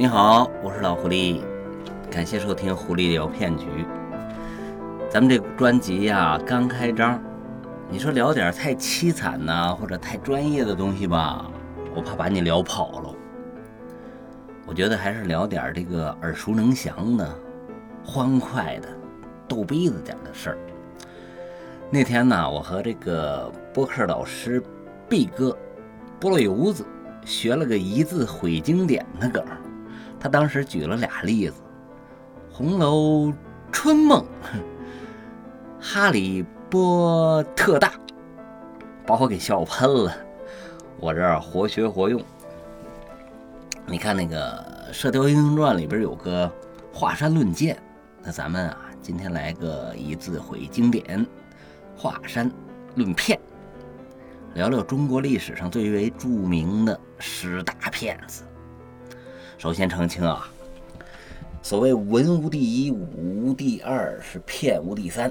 你好，我是老狐狸，感谢收听《狐狸聊骗局》。咱们这专辑呀刚开张，你说聊点太凄惨呐，或者太专业的东西吧，我怕把你聊跑了。我觉得还是聊点这个耳熟能详的、欢快的、逗逼子点的事儿。那天呢，我和这个播客老师毕哥菠萝油子学了个一字毁经典的梗，他当时举了俩例子：《红楼春梦》、《哈利波特大》，把我给笑喷了。我这儿活学活用。你看那个《射雕英雄传》里边有个华山论剑，那咱们啊，今天来个一字毁经典。华山论骗，聊聊中国历史上最为著名的十大骗子。首先澄清啊，所谓文无第一，武无第二，是骗无第三。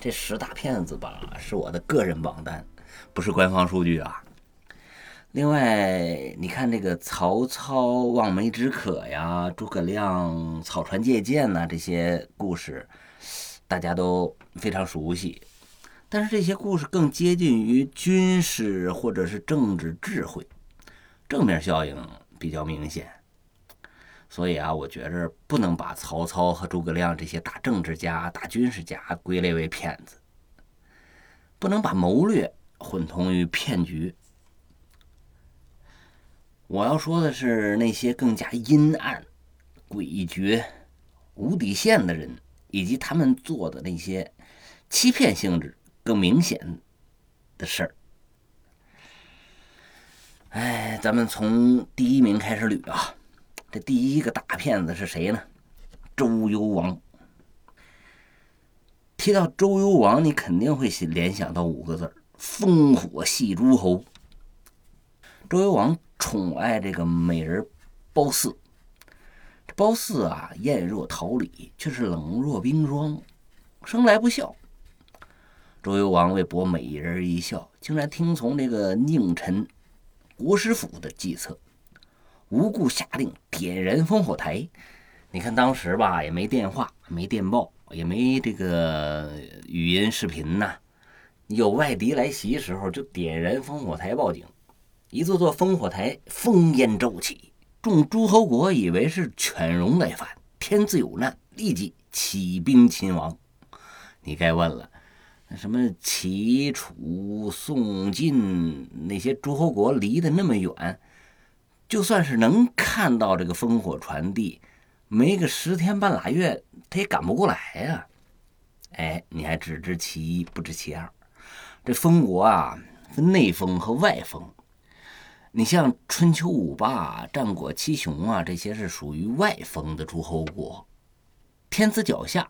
这十大骗子吧，是我的个人榜单，不是官方数据啊。另外，你看这个曹操望梅止渴呀，诸葛亮草船借箭呐，这些故事大家都非常熟悉。但是这些故事更接近于军事或者是政治智慧，正面效应比较明显。所以啊，我觉着不能把曹操和诸葛亮这些大政治家、大军事家归类为骗子，不能把谋略混同于骗局。我要说的是那些更加阴暗、诡谲、无底线的人，以及他们做的那些欺骗性质。更明显的事儿，哎，咱们从第一名开始捋啊。这第一个大骗子是谁呢？周幽王。提到周幽王，你肯定会联想到五个字烽火戏诸侯。周幽王宠爱这个美人褒姒，这褒姒啊，艳若桃李，却是冷若冰霜，生来不孝。周幽王为博美人一笑，竟然听从这个佞臣国师府的计策，无故下令点燃烽火台。你看当时吧，也没电话，没电报，也没这个语音视频呐。有外敌来袭时候，就点燃烽火台报警。一座座烽火台烽烟骤起，众诸侯国以为是犬戎来犯，天子有难，立即起兵勤王。你该问了。什么齐、楚、宋、晋那些诸侯国离得那么远，就算是能看到这个烽火传递，没个十天半拉月，他也赶不过来呀。哎，你还只知其一，不知其二。这封国啊，分内封和外封。你像春秋五霸、战国七雄啊，这些是属于外封的诸侯国，天子脚下。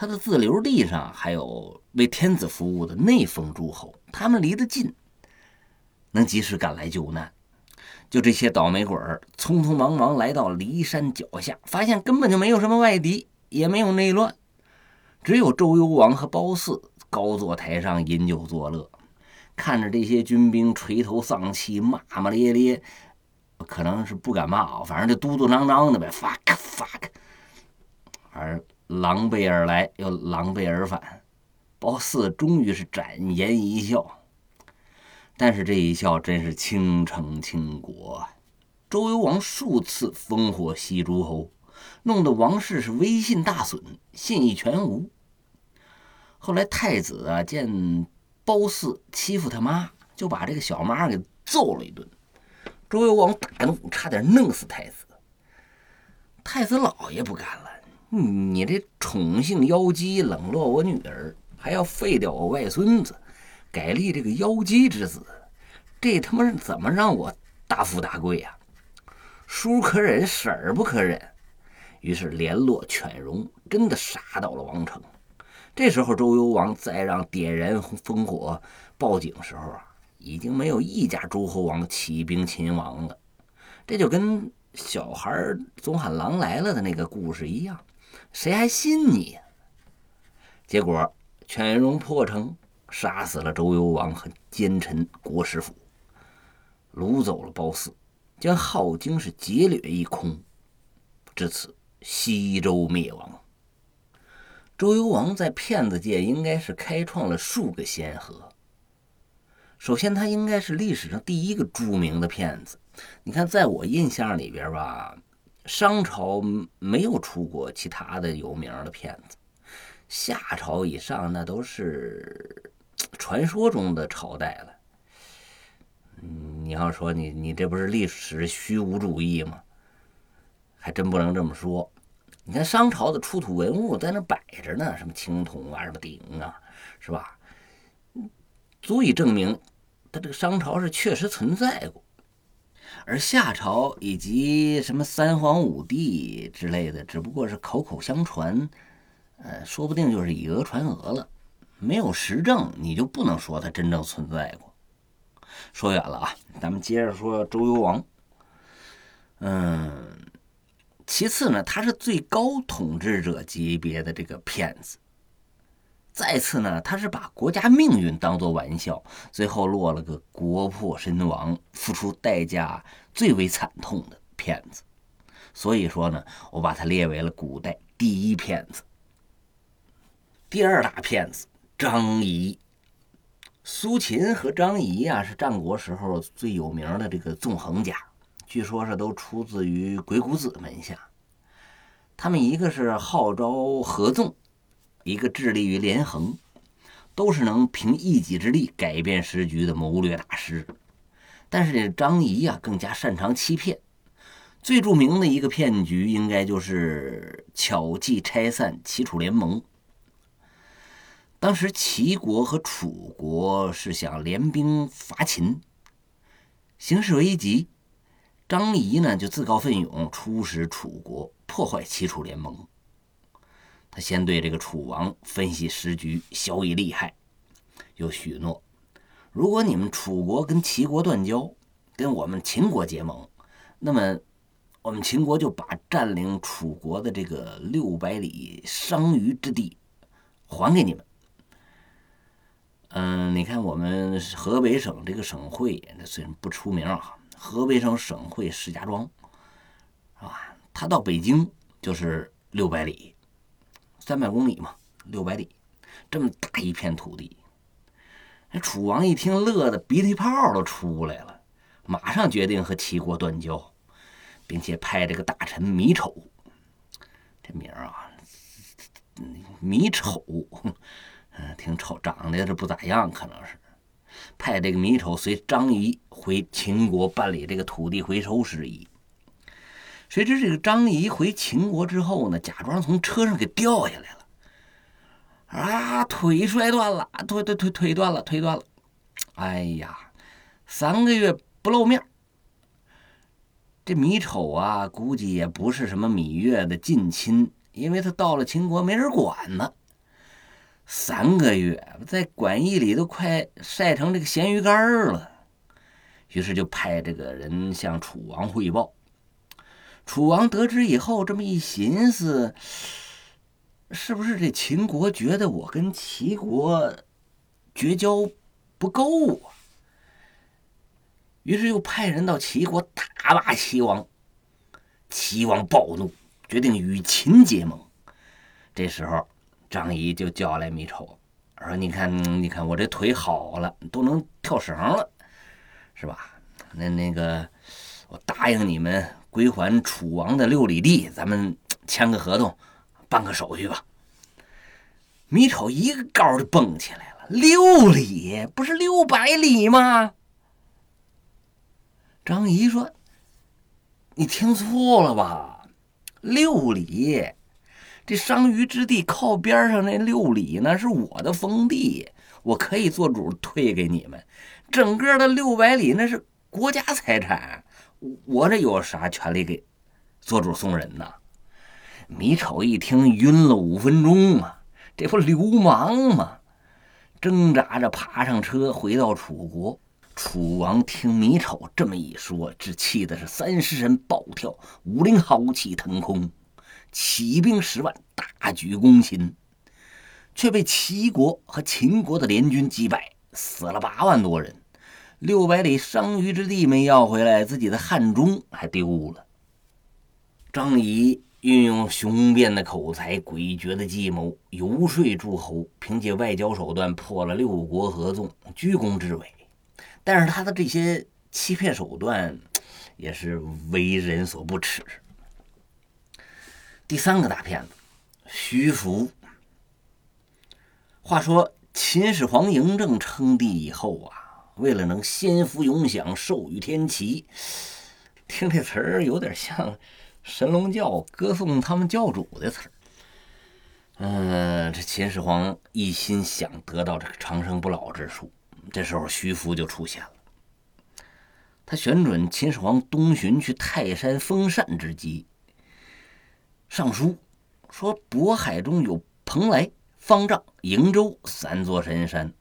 他的自留地上还有为天子服务的内封诸侯，他们离得近，能及时赶来救难。就这些倒霉鬼儿，匆匆忙忙来到骊山脚下，发现根本就没有什么外敌，也没有内乱，只有周幽王和褒姒高坐台上饮酒作乐，看着这些军兵垂头丧气、骂骂咧咧，可能是不敢骂啊，反正就嘟嘟囔囔的呗，fuck fuck，而。狼狈而来，又狼狈而返，褒姒终于是展颜一笑，但是这一笑真是倾城倾国。周幽王数次烽火戏诸侯，弄得王室是威信大损，信义全无。后来太子啊见褒姒欺负他妈，就把这个小妈给揍了一顿。周幽王大怒，差点弄死太子。太子老爷不干了。你这宠幸妖姬，冷落我女儿，还要废掉我外孙子，改立这个妖姬之子，这他妈是怎么让我大富大贵呀？叔可忍，婶儿不可忍。于是联络犬戎，真的杀到了王城。这时候周幽王再让点燃烽火报警时候啊，已经没有一家诸侯王起兵勤王了。这就跟小孩总喊狼来了的那个故事一样。谁还信你？结果犬戎破城，杀死了周幽王和奸臣国师府，掳走了褒姒。将镐京是劫掠一空，至此西周灭亡。周幽王在骗子界应该是开创了数个先河。首先，他应该是历史上第一个著名的骗子。你看，在我印象里边吧，商朝没有出过其他的有名的骗子，夏朝以上那都是传说中的朝代了。你要说你你这不是历史虚无主义吗？还真不能这么说。你看商朝的出土文物在那摆着呢，什么青铜啊，什么鼎啊，是吧？足以证明，他这个商朝是确实存在过，而夏朝以及什么三皇五帝之类的，只不过是口口相传，呃，说不定就是以讹传讹了，没有实证，你就不能说它真正存在过。说远了啊，咱们接着说周幽王。嗯，其次呢，他是最高统治者级别的这个骗子。再次呢，他是把国家命运当做玩笑，最后落了个国破身亡、付出代价最为惨痛的骗子。所以说呢，我把他列为了古代第一骗子。第二大骗子张仪，苏秦和张仪啊，是战国时候最有名的这个纵横家，据说是都出自于鬼谷子门下。他们一个是号召合纵。一个致力于连横，都是能凭一己之力改变时局的谋略大师。但是这张仪啊，更加擅长欺骗。最著名的一个骗局，应该就是巧计拆散齐楚联盟。当时齐国和楚国是想联兵伐秦，形势危急，张仪呢就自告奋勇出使楚国，破坏齐楚联盟。他先对这个楚王分析时局，晓以利害，又许诺：如果你们楚国跟齐国断交，跟我们秦国结盟，那么我们秦国就把占领楚国的这个六百里商於之地还给你们。嗯，你看我们河北省这个省会，那虽然不出名啊，河北省省会石家庄，是吧？他到北京就是六百里。三百公里嘛，六百里，这么大一片土地，那楚王一听，乐得鼻涕泡都出来了，马上决定和齐国断交，并且派这个大臣米丑，这名啊，米丑，嗯，挺丑，长得是不咋样，可能是派这个米丑随张仪回秦国办理这个土地回收事宜。谁知这个张仪回秦国之后呢，假装从车上给掉下来了，啊，腿摔断了，腿腿腿腿断了，腿断了，哎呀，三个月不露面。这米丑啊，估计也不是什么芈月的近亲，因为他到了秦国没人管呢。三个月在馆驿里都快晒成这个咸鱼干了，于是就派这个人向楚王汇报。楚王得知以后，这么一寻思，是不是这秦国觉得我跟齐国绝交不够啊？于是又派人到齐国大骂齐王。齐王暴怒，决定与秦结盟。这时候，张仪就叫来米丑，说：“你看，你看我这腿好了，都能跳绳了，是吧？那那个，我答应你们。”归还楚王的六里地，咱们签个合同，办个手续吧。米丑一个高就蹦起来了，六里不是六百里吗？张仪说：“你听错了吧？六里，这商於之地靠边上那六里那是我的封地，我可以做主退给你们。整个的六百里那是国家财产。”我这有啥权利给做主送人呢？米丑一听，晕了五分钟啊！这不流氓吗？挣扎着爬上车，回到楚国。楚王听米丑这么一说，只气的是三十人暴跳，五灵豪气腾空，起兵十万，大举攻秦，却被齐国和秦国的联军击败，死了八万多人。六百里商于之地没要回来，自己的汉中还丢了。张仪运用雄辩的口才、诡谲的计谋，游说诸侯，凭借外交手段破了六国合纵，居功至伟。但是他的这些欺骗手段，也是为人所不齿。第三个大骗子，徐福。话说秦始皇嬴政称帝以后啊，为了能仙福永享、寿与天齐，听这词儿有点像神龙教歌颂他们教主的词儿。嗯，这秦始皇一心想得到这个长生不老之术，这时候徐福就出现了。他选准秦始皇东巡去泰山封禅之机，上书说渤海中有蓬莱。方丈、瀛洲三座神山，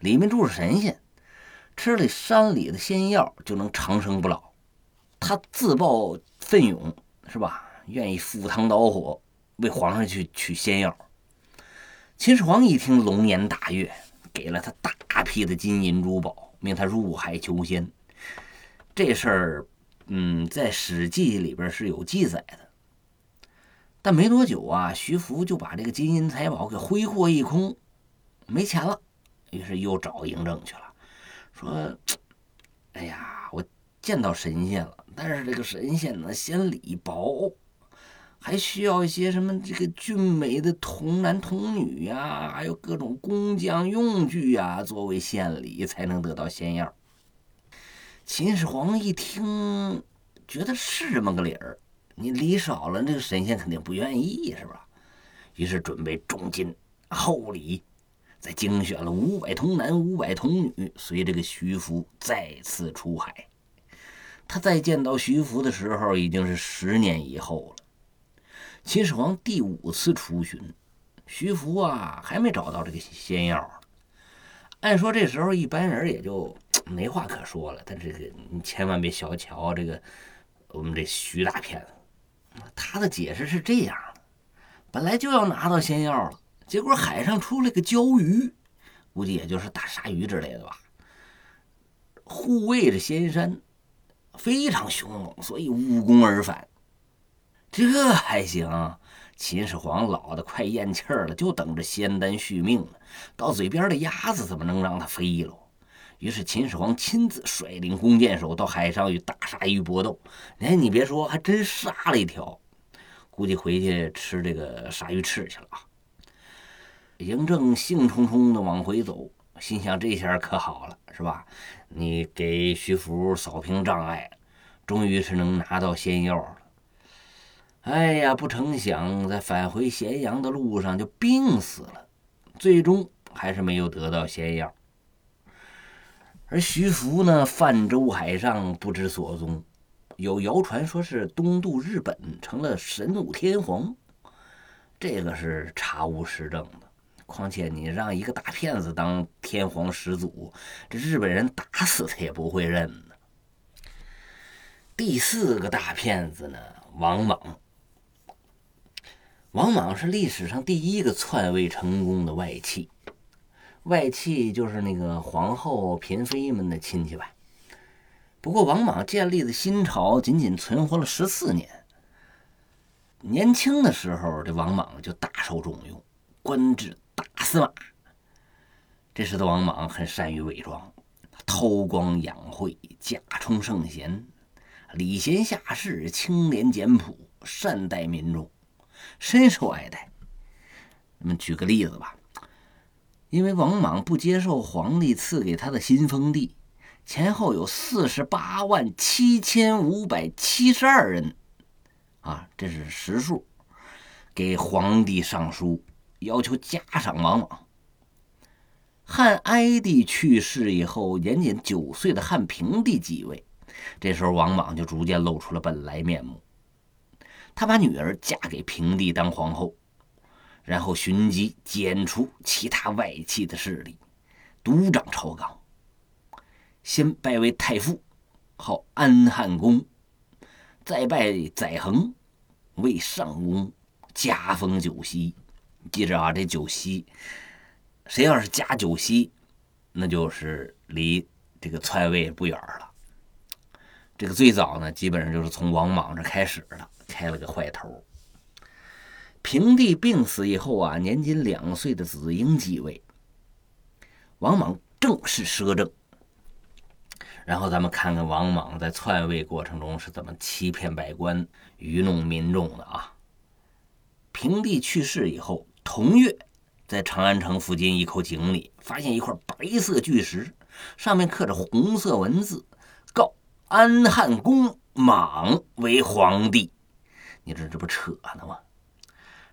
里面住着神仙，吃了山里的仙药就能长生不老。他自报奋勇，是吧？愿意赴汤蹈火为皇上去取仙药。秦始皇一听，龙颜大悦，给了他大批的金银珠宝，命他入海求仙。这事儿，嗯，在《史记》里边是有记载的。但没多久啊，徐福就把这个金银财宝给挥霍一空，没钱了，于是又找嬴政去了，说：“哎呀，我见到神仙了，但是这个神仙呢，嫌礼薄，还需要一些什么这个俊美的童男童女呀，还有各种工匠用具呀，作为献礼才能得到仙药。”秦始皇一听，觉得是这么个理儿。你礼少了，这个神仙肯定不愿意，是吧？于是准备重金厚礼，再精选了五百童男、五百童女，随这个徐福再次出海。他再见到徐福的时候，已经是十年以后了。秦始皇第五次出巡，徐福啊还没找到这个仙药。按说这时候一般人也就没话可说了，但这个你千万别小瞧这个我们这徐大骗子。他的解释是这样的：本来就要拿到仙药了，结果海上出来个鲛鱼，估计也就是大鲨鱼之类的吧，护卫着仙山，非常凶猛，所以无功而返。这还行，秦始皇老的快咽气儿了，就等着仙丹续命呢。到嘴边的鸭子怎么能让它飞喽？于是秦始皇亲自率领弓箭手到海上与大鲨鱼搏斗。哎，你别说，还真杀了一条。估计回去吃这个鲨鱼翅去了啊！嬴政兴冲冲的往回走，心想：这下可好了，是吧？你给徐福扫平障碍，终于是能拿到仙药了。哎呀，不成想在返回咸阳的路上就病死了，最终还是没有得到仙药。而徐福呢，泛舟海上，不知所踪。有谣传说是东渡日本，成了神武天皇，这个是查无实证的。况且你让一个大骗子当天皇始祖，这日本人打死他也不会认呢。第四个大骗子呢，王莽。王莽是历史上第一个篡位成功的外戚。外戚就是那个皇后、嫔妃们的亲戚吧。不过，王莽建立的新朝仅仅存活了十四年。年轻的时候，这王莽就大受重用，官至大司马。这时的王莽很善于伪装，韬光养晦，假充圣贤，礼贤下士，清廉简朴，善待民众，深受爱戴。那么，举个例子吧。因为王莽不接受皇帝赐给他的新封地，前后有四十八万七千五百七十二人，啊，这是实数，给皇帝上书要求加赏王莽。汉哀帝去世以后，年仅九岁的汉平帝继位，这时候王莽就逐渐露出了本来面目，他把女儿嫁给平帝当皇后。然后寻机剪除其他外戚的势力，独掌朝纲。先拜为太傅，号安汉公；再拜载衡为上公，加封九锡。记着啊，这九锡，谁要是加九锡，那就是离这个篡位不远了。这个最早呢，基本上就是从王莽这开始的，开了个坏头。平帝病死以后啊，年仅两岁的子婴继位，王莽正式摄政。然后咱们看看王莽在篡位过程中是怎么欺骗百官、愚弄民众的啊！平帝去世以后，同月，在长安城附近一口井里发现一块白色巨石，上面刻着红色文字：“告安汉公莽为皇帝。”你这这不扯呢吗？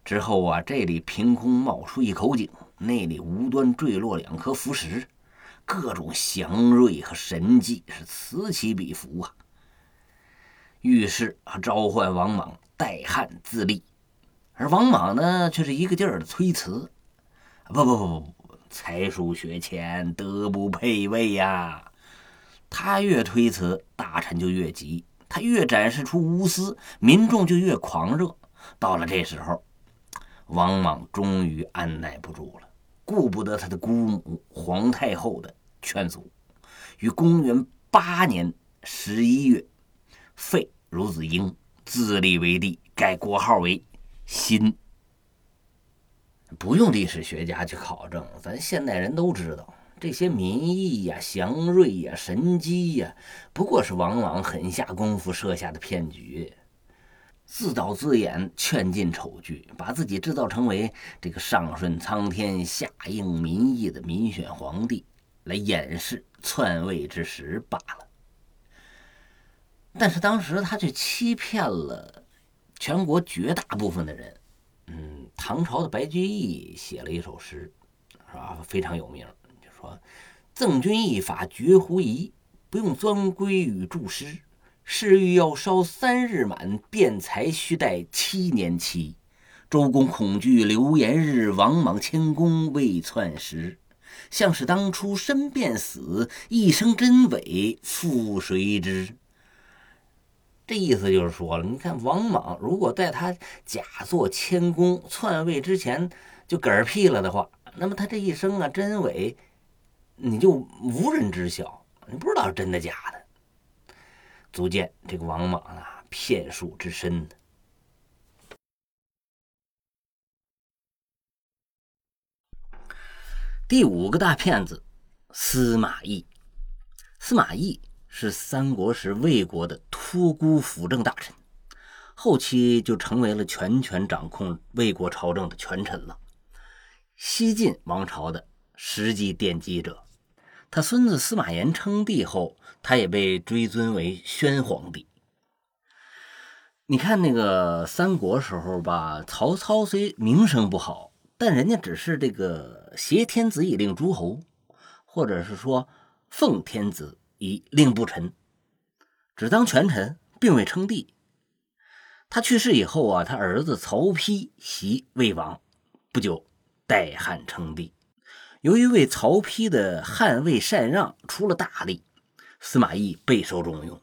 之后啊，这里凭空冒出一口井，那里无端坠落两颗符石。各种祥瑞和神迹是此起彼伏啊！于是啊，召唤王莽代汉自立，而王莽呢，却是一个劲儿的推辞：“不不不不，才疏学浅，德不配位呀！”他越推辞，大臣就越急；他越展示出无私，民众就越狂热。到了这时候，王莽终于按耐不住了。顾不得他的姑母皇太后的劝阻，于公元八年十一月废孺子婴，自立为帝，改国号为心。不用历史学家去考证，咱现代人都知道，这些民意呀、祥瑞呀、神机呀，不过是往往狠下功夫设下的骗局。自导自演，劝进丑剧，把自己制造成为这个上顺苍天、下应民意的民选皇帝，来掩饰篡位之实罢了。但是当时他却欺骗了全国绝大部分的人。嗯，唐朝的白居易写了一首诗，是吧？非常有名，就说：“赠君一法绝狐疑，不用钻龟与注师。”是欲要烧三日满，辩才须待七年期。周公恐惧流言日，王莽谦恭未篡时。像是当初身便死，一生真伪复谁知？这意思就是说了，你看王莽如果在他假作谦恭篡位之前就嗝屁了的话，那么他这一生啊真伪，你就无人知晓，你不知道是真的假的。足见这个王莽啊，骗术之深。第五个大骗子司马懿。司马懿是三国时魏国的托孤辅政大臣，后期就成为了全权掌控魏国朝政的权臣了，西晋王朝的实际奠基者。他孙子司马炎称帝后，他也被追尊为宣皇帝。你看那个三国时候吧，曹操虽名声不好，但人家只是这个挟天子以令诸侯，或者是说奉天子以令不臣，只当权臣，并未称帝。他去世以后啊，他儿子曹丕袭魏王，不久代汉称帝。由于为曹丕的汉魏禅让出了大力，司马懿备受重用，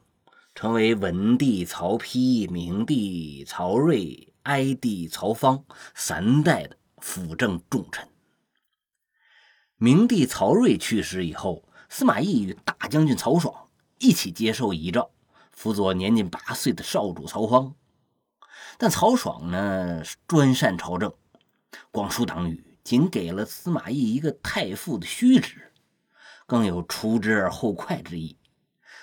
成为文帝曹丕、明帝曹睿、哀帝曹芳三代的辅政重臣。明帝曹睿去世以后，司马懿与大将军曹爽一起接受遗诏，辅佐年仅八岁的少主曹芳。但曹爽呢，专擅朝政，广疏党羽。仅给了司马懿一个太傅的虚职，更有除之而后快之意。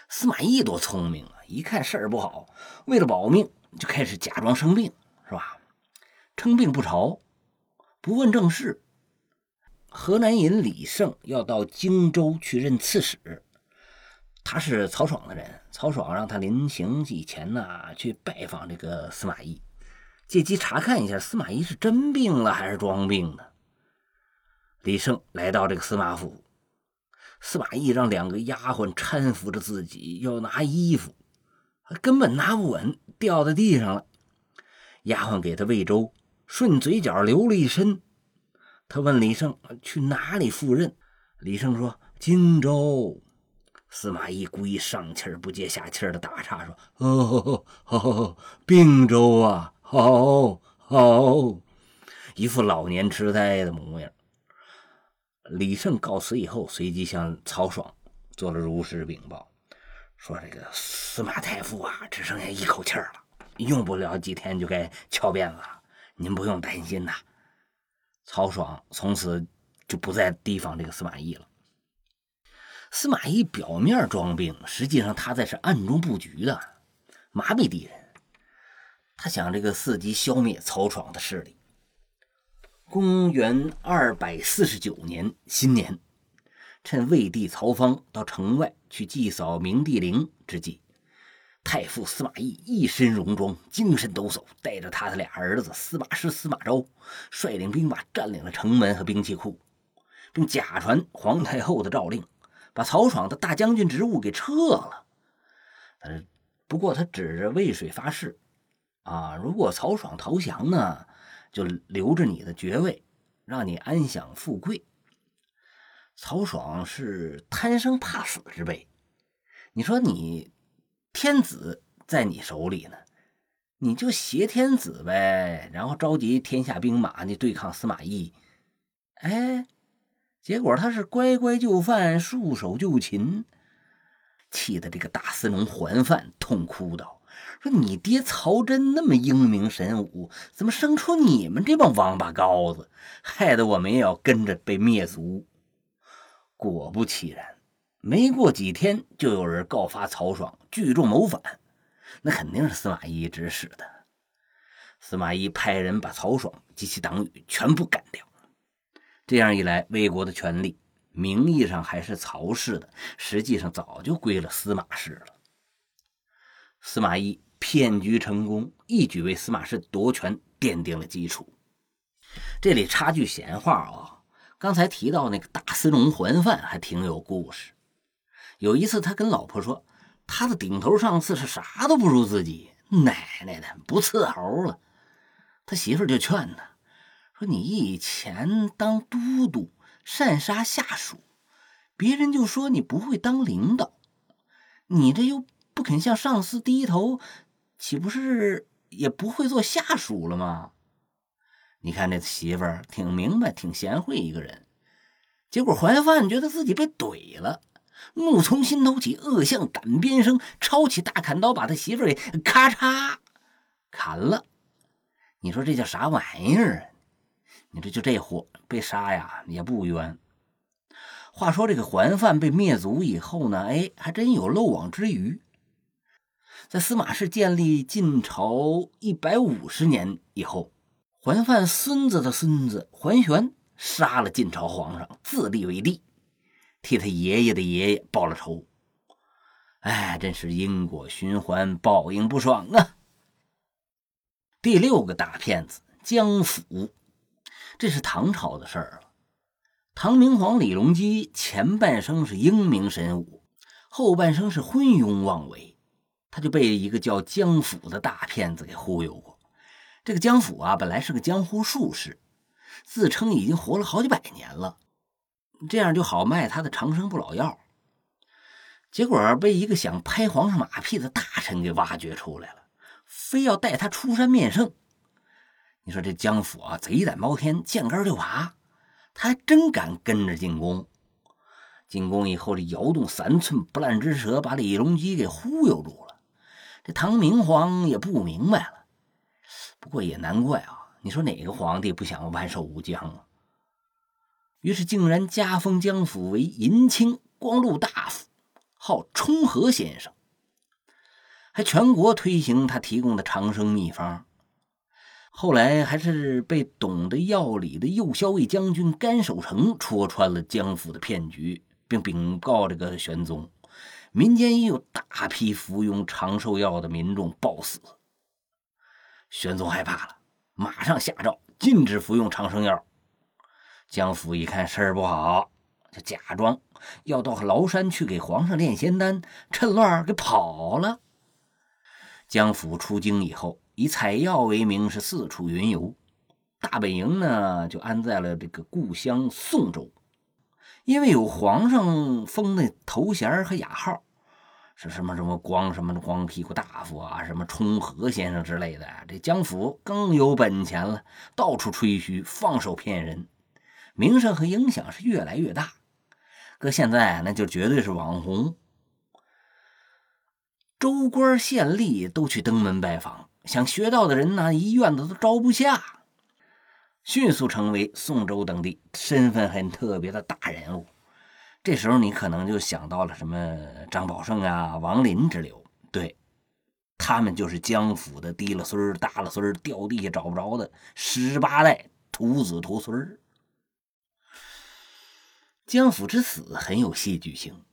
司马懿多聪明啊！一看事儿不好，为了保命，就开始假装生病，是吧？称病不朝，不问政事。河南尹李胜要到荆州去任刺史，他是曹爽的人。曹爽让他临行以前呢，去拜访这个司马懿，借机查看一下司马懿是真病了还是装病的。李胜来到这个司马府，司马懿让两个丫鬟搀扶着自己要拿衣服，根本拿不稳，掉在地上了。丫鬟给他喂粥，顺嘴角流了一身。他问李胜去哪里赴任，李胜说荆州。司马懿故意上气不接下气的打岔说：“哦，好，并州啊，好好，一副老年痴呆的模样。”李胜告辞以后，随即向曹爽做了如实禀报，说这个司马太傅啊，只剩下一口气儿了，用不了几天就该翘辫子了，您不用担心呐。曹爽从此就不再提防这个司马懿了。司马懿表面装病，实际上他在是暗中布局的，麻痹敌人。他想这个伺机消灭曹爽的势力。公元二百四十九年新年，趁魏帝曹芳到城外去祭扫明帝陵之际，太傅司马懿一身戎装，精神抖擞，带着他的俩儿子司马师、司马昭，率领兵马占领了城门和兵器库，并假传皇太后的诏令，把曹爽的大将军职务给撤了。呃，不过他指着渭水发誓，啊，如果曹爽投降呢？就留着你的爵位，让你安享富贵。曹爽是贪生怕死之辈，你说你天子在你手里呢，你就挟天子呗，然后召集天下兵马，你对抗司马懿。哎，结果他是乖乖就范，束手就擒，气得这个大司农桓范痛哭道。说你爹曹真那么英明神武，怎么生出你们这帮王八羔子，害得我们也要跟着被灭族？果不其然，没过几天，就有人告发曹爽聚众谋反，那肯定是司马懿指使的。司马懿派人把曹爽及其党羽全部干掉。这样一来，魏国的权力名义上还是曹氏的，实际上早就归了司马氏了。司马懿骗局成功，一举为司马氏夺权奠定了基础。这里插句闲话啊，刚才提到那个大司农桓范还挺有故事。有一次，他跟老婆说，他的顶头上司是啥都不如自己，奶奶的不伺候了。他媳妇就劝他说：“你以前当都督，擅杀下属，别人就说你不会当领导，你这又……”不肯向上司低头，岂不是也不会做下属了吗？你看这媳妇儿挺明白、挺贤惠一个人，结果怀范觉得自己被怼了，怒从心头起，恶向胆边生，抄起大砍刀把他媳妇给咔嚓砍了。你说这叫啥玩意儿？你这就这货被杀呀也不冤。话说这个桓范被灭族以后呢，哎，还真有漏网之鱼。在司马氏建立晋朝一百五十年以后，桓范孙子的孙子桓玄杀了晋朝皇上，自立为帝，替他爷爷的爷爷报了仇。哎，真是因果循环，报应不爽啊！第六个大骗子江府，这是唐朝的事儿了。唐明皇李隆基前半生是英明神武，后半生是昏庸妄为。他就被一个叫江府的大骗子给忽悠过。这个江府啊，本来是个江湖术士，自称已经活了好几百年了，这样就好卖他的长生不老药。结果被一个想拍皇上马屁的大臣给挖掘出来了，非要带他出山面圣。你说这江府啊，贼胆包天，见杆就爬，他还真敢跟着进宫。进宫以后，这摇动三寸不烂之舌，把李隆基给忽悠住了。这唐明皇也不明白了，不过也难怪啊！你说哪个皇帝不想万寿无疆啊？于是竟然加封江府为银青光禄大夫，号冲和先生，还全国推行他提供的长生秘方。后来还是被懂得药理的右骁卫将军甘守成戳穿了江府的骗局，并禀告这个玄宗。民间也有大批服用长寿药的民众暴死，玄宗害怕了，马上下诏禁止服用长生药。江府一看事儿不好，就假装要到崂山去给皇上炼仙丹，趁乱给跑了。江府出京以后，以采药为名是四处云游，大本营呢就安在了这个故乡宋州，因为有皇上封的头衔和雅号。是什么什么光什么光屁股大夫啊，什么冲和先生之类的，这江府更有本钱了，到处吹嘘，放手骗人，名声和影响是越来越大。搁现在那就绝对是网红。州官县吏都去登门拜访，想学道的人呢，一院子都招不下，迅速成为宋州等地身份很特别的大人物。这时候你可能就想到了什么张宝胜啊、王林之流，对，他们就是江府的低了孙儿、大了孙儿，掉地下找不着的十八代徒子徒孙儿。江府之死很有戏剧性，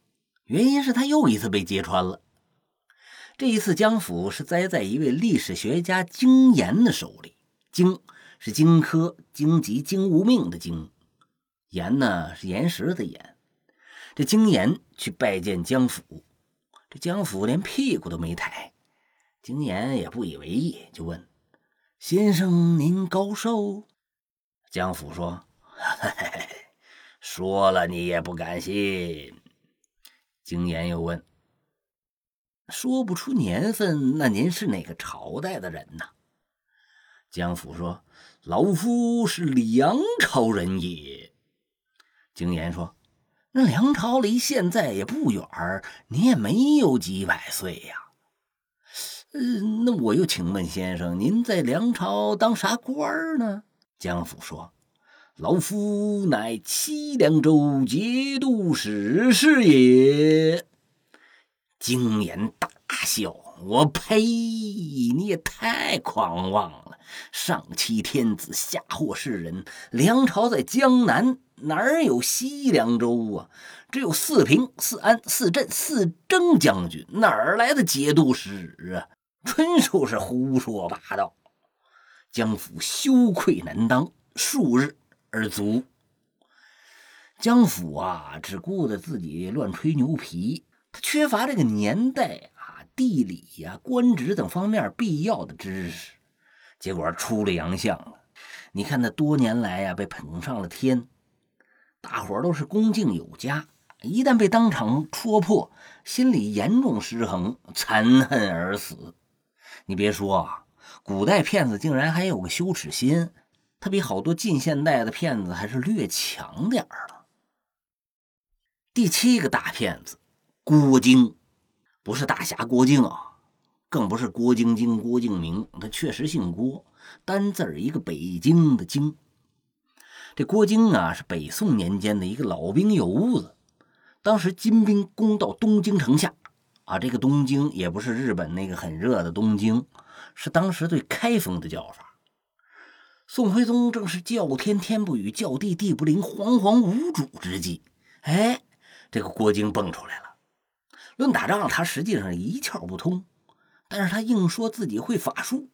原因是他又一次被揭穿了。这一次，江府是栽在一位历史学家荆岩的手里。荆是荆轲、荆棘、荆无命的荆，岩呢是岩石的岩。这荆岩去拜见江府，这江府连屁股都没抬。荆岩也不以为意，就问：“先生您高寿？”江府说：“嘿嘿嘿，说了你也不敢信。”荆言又问。说不出年份，那您是哪个朝代的人呢？江府说：“老夫是梁朝人也。”景言说：“那梁朝离现在也不远你也没有几百岁呀。”嗯，那我又请问先生，您在梁朝当啥官儿呢？江府说：“老夫乃西凉州节度使是也。”惊言大笑：“我呸！你也太狂妄了！上欺天子，下祸世人。梁朝在江南，哪有西凉州啊？只有四平、四安、四镇、四征将军，哪来的节度使啊？纯属是胡说八道！”江府羞愧难当，数日而足。江府啊，只顾着自己乱吹牛皮。他缺乏这个年代啊、地理呀、官职等方面必要的知识，结果出了洋相了。你看，他多年来呀被捧上了天，大伙都是恭敬有加，一旦被当场戳破，心里严重失衡，残恨而死。你别说啊，古代骗子竟然还有个羞耻心，他比好多近现代的骗子还是略强点儿的。第七个大骗子。郭靖不是大侠郭靖啊，更不是郭晶晶、郭敬明，他确实姓郭，单字儿一个北京的京。这郭靖啊，是北宋年间的一个老兵油子。当时金兵攻到东京城下，啊，这个东京也不是日本那个很热的东京，是当时最开封的叫法。宋徽宗正是叫天天不语，叫地地不灵，惶惶无主之际，哎，这个郭靖蹦出来了。论打仗，他实际上一窍不通，但是他硬说自己会法术，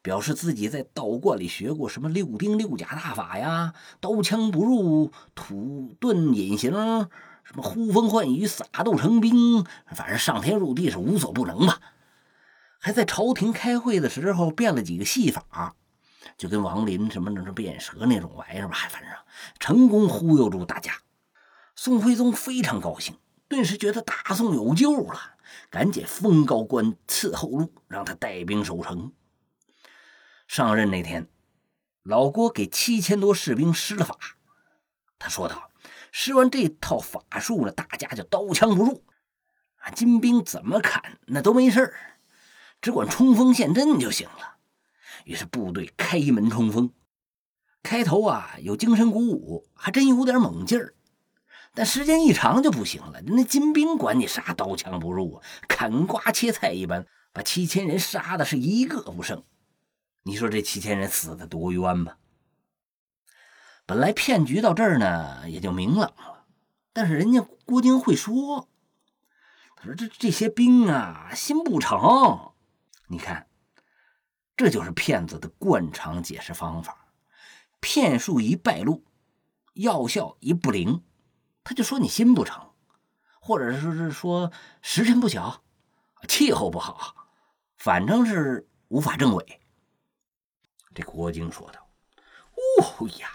表示自己在道观里学过什么六丁六甲大法呀，刀枪不入、土遁隐形，什么呼风唤雨、撒豆成兵，反正上天入地是无所不能吧。还在朝廷开会的时候变了几个戏法，就跟王林什么那变蛇那种玩意儿吧，反正成功忽悠住大家。宋徽宗非常高兴。顿时觉得大宋有救了，赶紧封高官，赐后路，让他带兵守城。上任那天，老郭给七千多士兵施了法。他说道：“施完这套法术了，大家就刀枪不入，啊，金兵怎么砍那都没事只管冲锋陷阵就行了。”于是部队开门冲锋，开头啊有精神鼓舞，还真有点猛劲儿。但时间一长就不行了，那金兵管你啥刀枪不入啊，砍瓜切菜一般，把七千人杀的是一个不剩。你说这七千人死的多冤吧？本来骗局到这儿呢也就明朗了，但是人家郭靖会说，他说这这些兵啊心不诚。你看，这就是骗子的惯常解释方法，骗术一败露，药效一不灵。他就说你心不诚，或者说是说时辰不巧，气候不好，反正是无法证伪。这郭靖说道：“哦呀，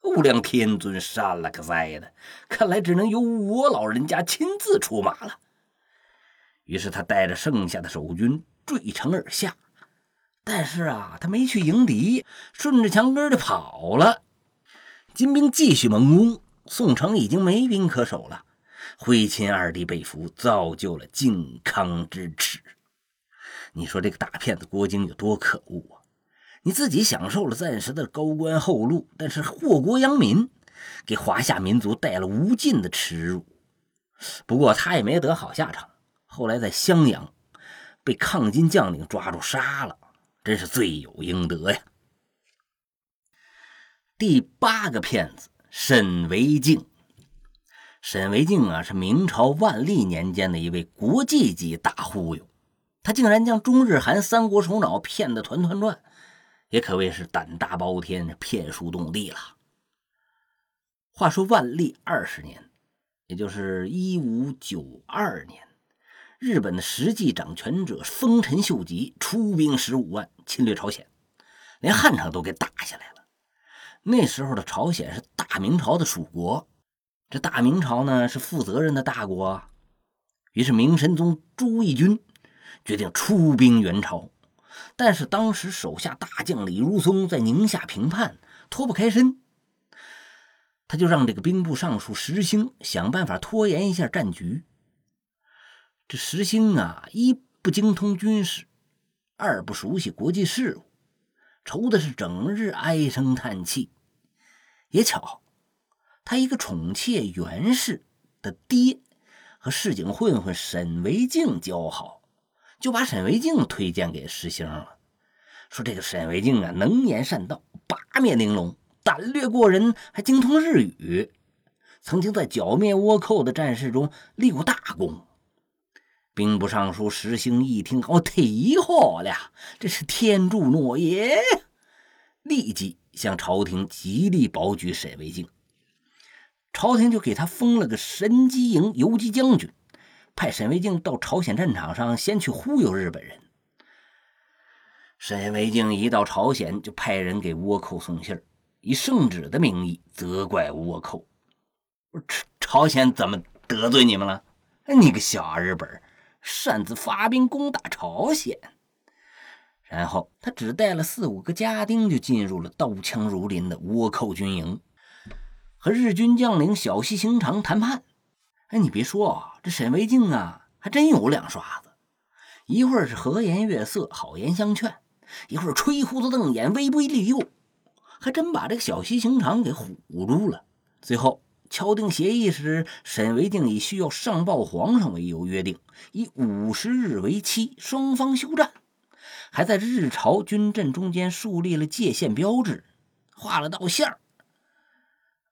无量天尊善了个哉的，看来只能由我老人家亲自出马了。”于是他带着剩下的守军坠城而下，但是啊，他没去迎敌，顺着墙根就跑了。金兵继续猛攻。宋城已经没兵可守了。徽钦二帝被俘，造就了靖康之耻。你说这个大骗子郭靖有多可恶啊！你自己享受了暂时的高官厚禄，但是祸国殃民，给华夏民族带了无尽的耻辱。不过他也没得好下场，后来在襄阳被抗金将领抓住杀了，真是罪有应得呀。第八个骗子沈惟敬。沈惟敬啊，是明朝万历年间的一位国际级大忽悠，他竟然将中日韩三国首脑骗得团团转，也可谓是胆大包天、骗术动地了。话说万历二十年，也就是一五九二年，日本的实际掌权者丰臣秀吉出兵十五万侵略朝鲜，连汉城都给打下来了。那时候的朝鲜是大明朝的属国。这大明朝呢是负责任的大国，于是明神宗朱翊钧决定出兵援朝，但是当时手下大将李如松在宁夏平叛，脱不开身，他就让这个兵部尚书石兴想办法拖延一下战局。石兴啊，一不精通军事，二不熟悉国际事务，愁的是整日唉声叹气。也巧。他一个宠妾袁氏的爹和市井混混沈维敬交好，就把沈维敬推荐给石兴了。说这个沈维敬啊，能言善道，八面玲珑，胆略过人，还精通日语，曾经在剿灭倭寇的战事中立过大功。兵部尚书石兴一听，哦，太好了，这是天助诺也，立即向朝廷极力保举沈维敬。朝廷就给他封了个神机营游击将军，派沈维敬到朝鲜战场上先去忽悠日本人。沈维敬一到朝鲜，就派人给倭寇送信以圣旨的名义责怪倭寇。朝朝鲜怎么得罪你们了？你个小日本，擅自发兵攻打朝鲜。然后他只带了四五个家丁，就进入了刀枪如林的倭寇军营。和日军将领小西行长谈判，哎，你别说，这沈维敬啊，还真有两刷子。一会儿是和颜悦色、好言相劝，一会儿吹胡子瞪眼、威逼利诱，还真把这个小西行长给唬住了。最后敲定协议时，沈维敬以需要上报皇上为由约定，以五十日为期，双方休战，还在日朝军阵中间树立了界限标志，画了道线儿。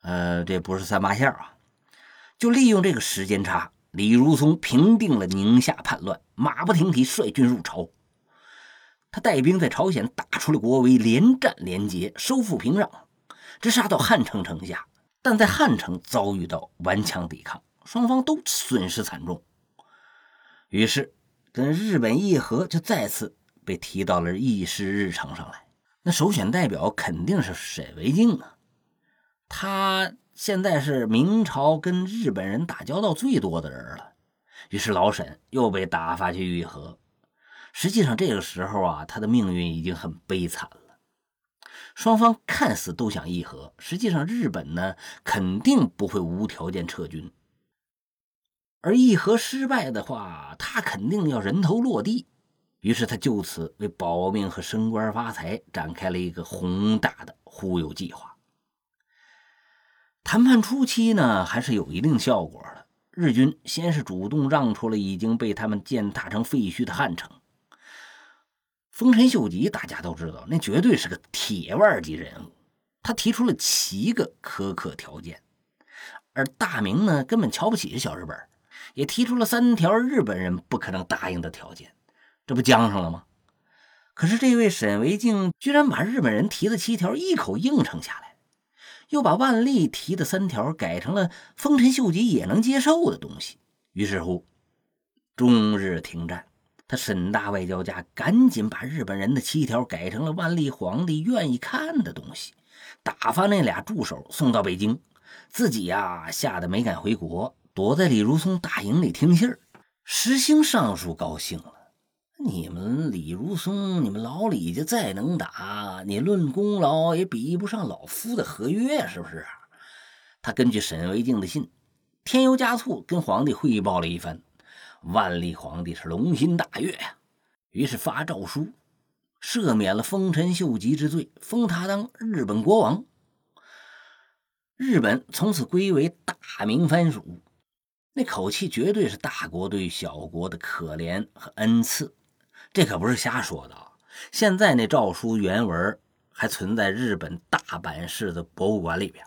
呃，这不是三八线啊！就利用这个时间差，李如松平定了宁夏叛乱，马不停蹄率军入朝。他带兵在朝鲜打出了国威，连战连捷，收复平壤，直杀到汉城城下。但在汉城遭遇到顽强抵抗，双方都损失惨重。于是跟日本议和就再次被提到了议事日程上来。那首选代表肯定是沈惟敬啊！他现在是明朝跟日本人打交道最多的人了，于是老沈又被打发去议和。实际上这个时候啊，他的命运已经很悲惨了。双方看似都想议和，实际上日本呢肯定不会无条件撤军，而议和失败的话，他肯定要人头落地。于是他就此为保命和升官发财展开了一个宏大的忽悠计划。谈判初期呢，还是有一定效果的。日军先是主动让出了已经被他们践踏成废墟的汉城。丰臣秀吉大家都知道，那绝对是个铁腕级人物。他提出了七个苛刻条件，而大明呢，根本瞧不起这小日本，也提出了三条日本人不可能答应的条件。这不僵上了吗？可是这位沈维敬居然把日本人提的七条一口应承下来。又把万历提的三条改成了丰臣秀吉也能接受的东西。于是乎，中日停战。他沈大外交家赶紧把日本人的七条改成了万历皇帝愿意看的东西，打发那俩助手送到北京，自己呀吓得没敢回国，躲在李如松大营里听信儿。石兴尚书高兴了。你们李如松，你们老李家再能打，你论功劳也比不上老夫的合约，是不是？他根据沈维敬的信，添油加醋跟皇帝汇报了一番。万历皇帝是龙心大悦呀，于是发诏书，赦免了丰臣秀吉之罪，封他当日本国王。日本从此归为大明藩属，那口气绝对是大国对小国的可怜和恩赐，这可不是瞎说的啊。现在那诏书原文还存在日本大阪市的博物馆里边。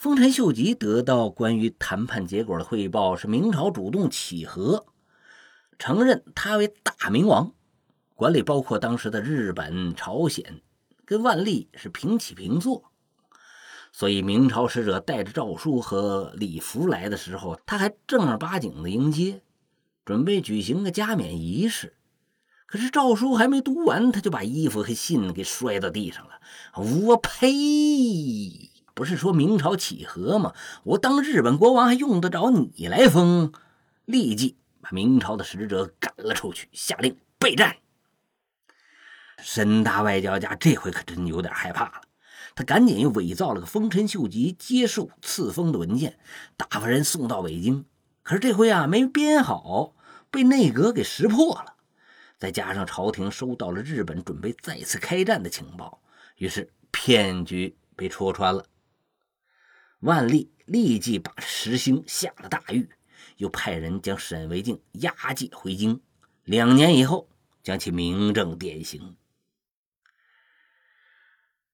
丰臣秀吉得到关于谈判结果的汇报，是明朝主动起和，承认他为大明王，管理包括当时的日本、朝鲜，跟万历是平起平坐。所以明朝使者带着诏书和礼服来的时候，他还正儿八经的迎接，准备举行个加冕仪式。可是诏书还没读完，他就把衣服和信给摔到地上了。我呸！不是说明朝启和吗？我当日本国王还用得着你来封？立即把明朝的使者赶了出去，下令备战。沈大外交家这回可真有点害怕了，他赶紧又伪造了个丰臣秀吉接受赐封的文件，打发人送到北京。可是这回啊，没编好，被内阁给识破了。再加上朝廷收到了日本准备再次开战的情报，于是骗局被戳穿了。万历立即把石兴下了大狱，又派人将沈维敬押解回京。两年以后，将其明正典刑。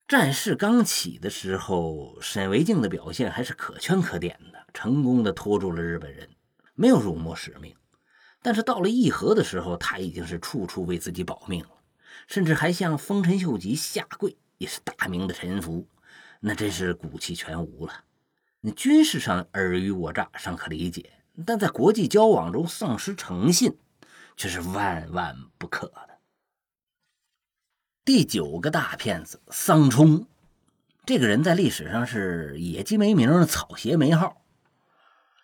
战事刚起的时候，沈维敬的表现还是可圈可点的，成功的拖住了日本人，没有辱没使命。但是到了议和的时候，他已经是处处为自己保命了，甚至还向丰臣秀吉下跪，也是大明的臣服，那真是骨气全无了。军事上尔虞我诈尚可理解，但在国际交往中丧失诚信，却是万万不可的。第九个大骗子桑冲，这个人在历史上是野鸡没名，草鞋没号，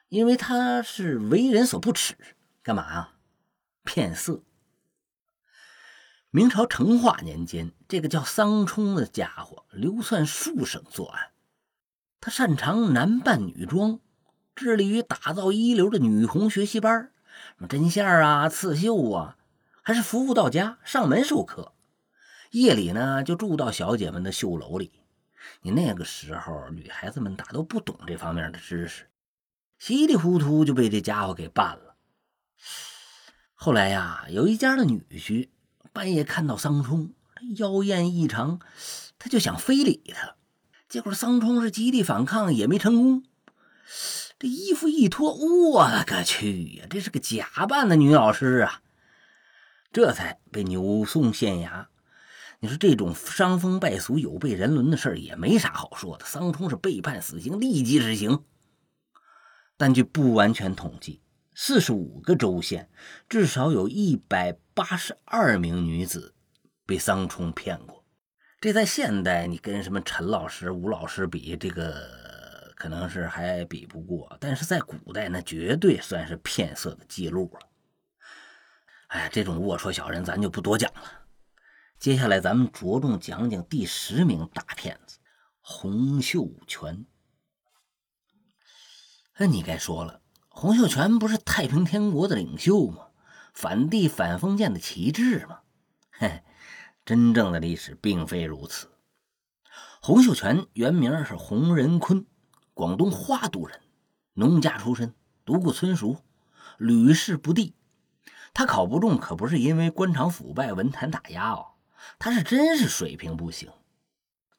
因为他是为人所不齿，干嘛啊？骗色。明朝成化年间，这个叫桑冲的家伙流窜数省作案。他擅长男扮女装，致力于打造一流的女红学习班，什么针线啊、刺绣啊，还是服务到家，上门授课。夜里呢，就住到小姐们的绣楼里。你那个时候，女孩子们大都不懂这方面的知识，稀里糊涂就被这家伙给办了。后来呀，有一家的女婿半夜看到桑冲妖艳异常，他就想非礼他。结果桑冲是极力反抗，也没成功。这衣服一脱，我了个去呀！这是个假扮的女老师啊！这才被扭送县衙。你说这种伤风败俗、有悖人伦的事儿也没啥好说的。桑冲是被判死刑，立即执行。但据不完全统计，四十五个州县至少有一百八十二名女子被桑冲骗过。这在现代，你跟什么陈老师、吴老师比，这个可能是还比不过；但是在古代，那绝对算是骗色的记录了。哎，这种龌龊小人，咱就不多讲了。接下来，咱们着重讲讲第十名大骗子洪秀全。那你该说了，洪秀全不是太平天国的领袖吗？反帝反封建的旗帜吗？嘿。真正的历史并非如此。洪秀全原名是洪仁坤，广东花都人，农家出身，读过村塾，屡试不第。他考不中可不是因为官场腐败、文坛打压哦，他是真是水平不行。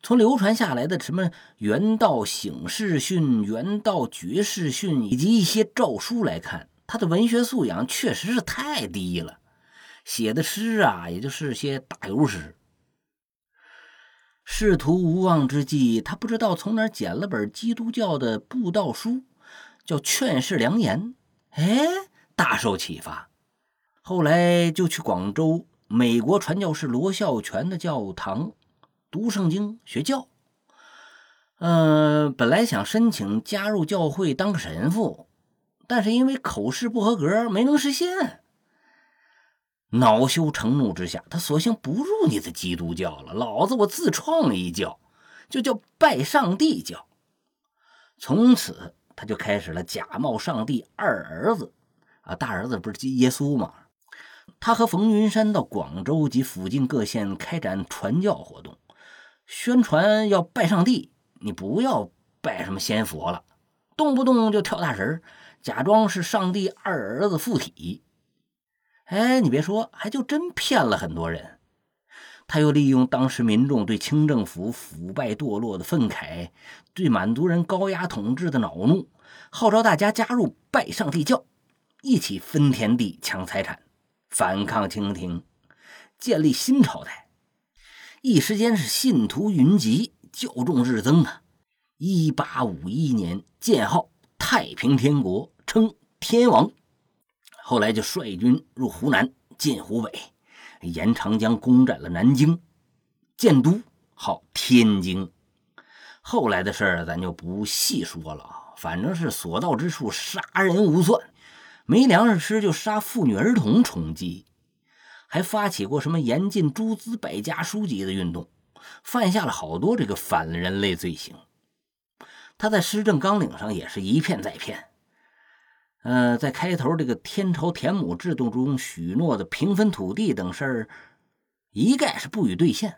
从流传下来的什么《元道醒世训》《元道绝世训》以及一些诏书来看，他的文学素养确实是太低了。写的诗啊，也就是些打油诗。仕途无望之际，他不知道从哪捡了本基督教的布道书，叫《劝世良言》。哎，大受启发。后来就去广州美国传教士罗孝全的教堂读圣经学教。嗯，本来想申请加入教会当个神父，但是因为口试不合格，没能实现。恼羞成怒之下，他索性不入你的基督教了。老子我自创了一教，就叫拜上帝教。从此他就开始了假冒上帝二儿子啊，大儿子不是耶稣吗？他和冯云山到广州及附近各县开展传教活动，宣传要拜上帝，你不要拜什么仙佛了，动不动就跳大神，假装是上帝二儿子附体。哎，你别说，还就真骗了很多人。他又利用当时民众对清政府腐败堕落的愤慨，对满族人高压统治的恼怒，号召大家加入拜上帝教，一起分田地、抢财产。反抗清廷，建立新朝代，一时间是信徒云集，教众日增啊！一八五一年建号太平天国，称天王。后来就率军入湖南，进湖北，沿长江攻占了南京，建都号天津。后来的事儿咱就不细说了，反正是所到之处杀人无算。没粮食吃就杀妇女儿童充饥，还发起过什么严禁诸资百家书籍的运动，犯下了好多这个反人类罪行。他在施政纲领上也是一骗再骗。呃，在开头这个天朝田亩制度中许诺的平分土地等事儿，一概是不予兑现，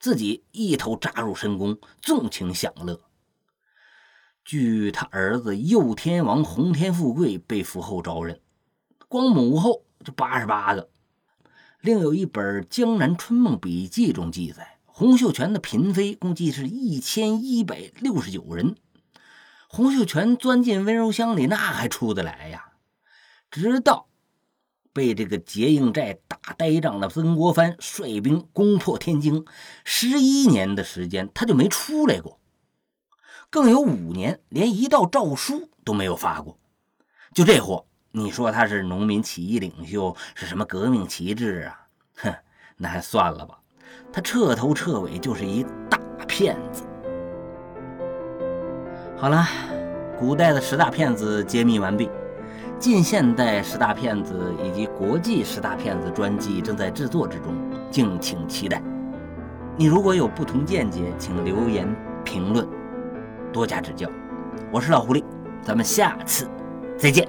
自己一头扎入深宫，纵情享乐。据他儿子佑天王洪天富贵被俘后招认，光母后就八十八个。另有一本《江南春梦笔记》中记载，洪秀全的嫔妃共计是一千一百六十九人。洪秀全钻进温柔乡里，那还出得来呀？直到被这个结硬寨打呆仗的曾国藩率兵攻破天津，十一年的时间他就没出来过。更有五年，连一道诏书都没有发过。就这货，你说他是农民起义领袖，是什么革命旗帜啊？哼，那还算了吧。他彻头彻尾就是一大骗子。好了，古代的十大骗子揭秘完毕，近现代十大骗子以及国际十大骗子专辑正在制作之中，敬请期待。你如果有不同见解，请留言评论。多加指教，我是老狐狸，咱们下次再见。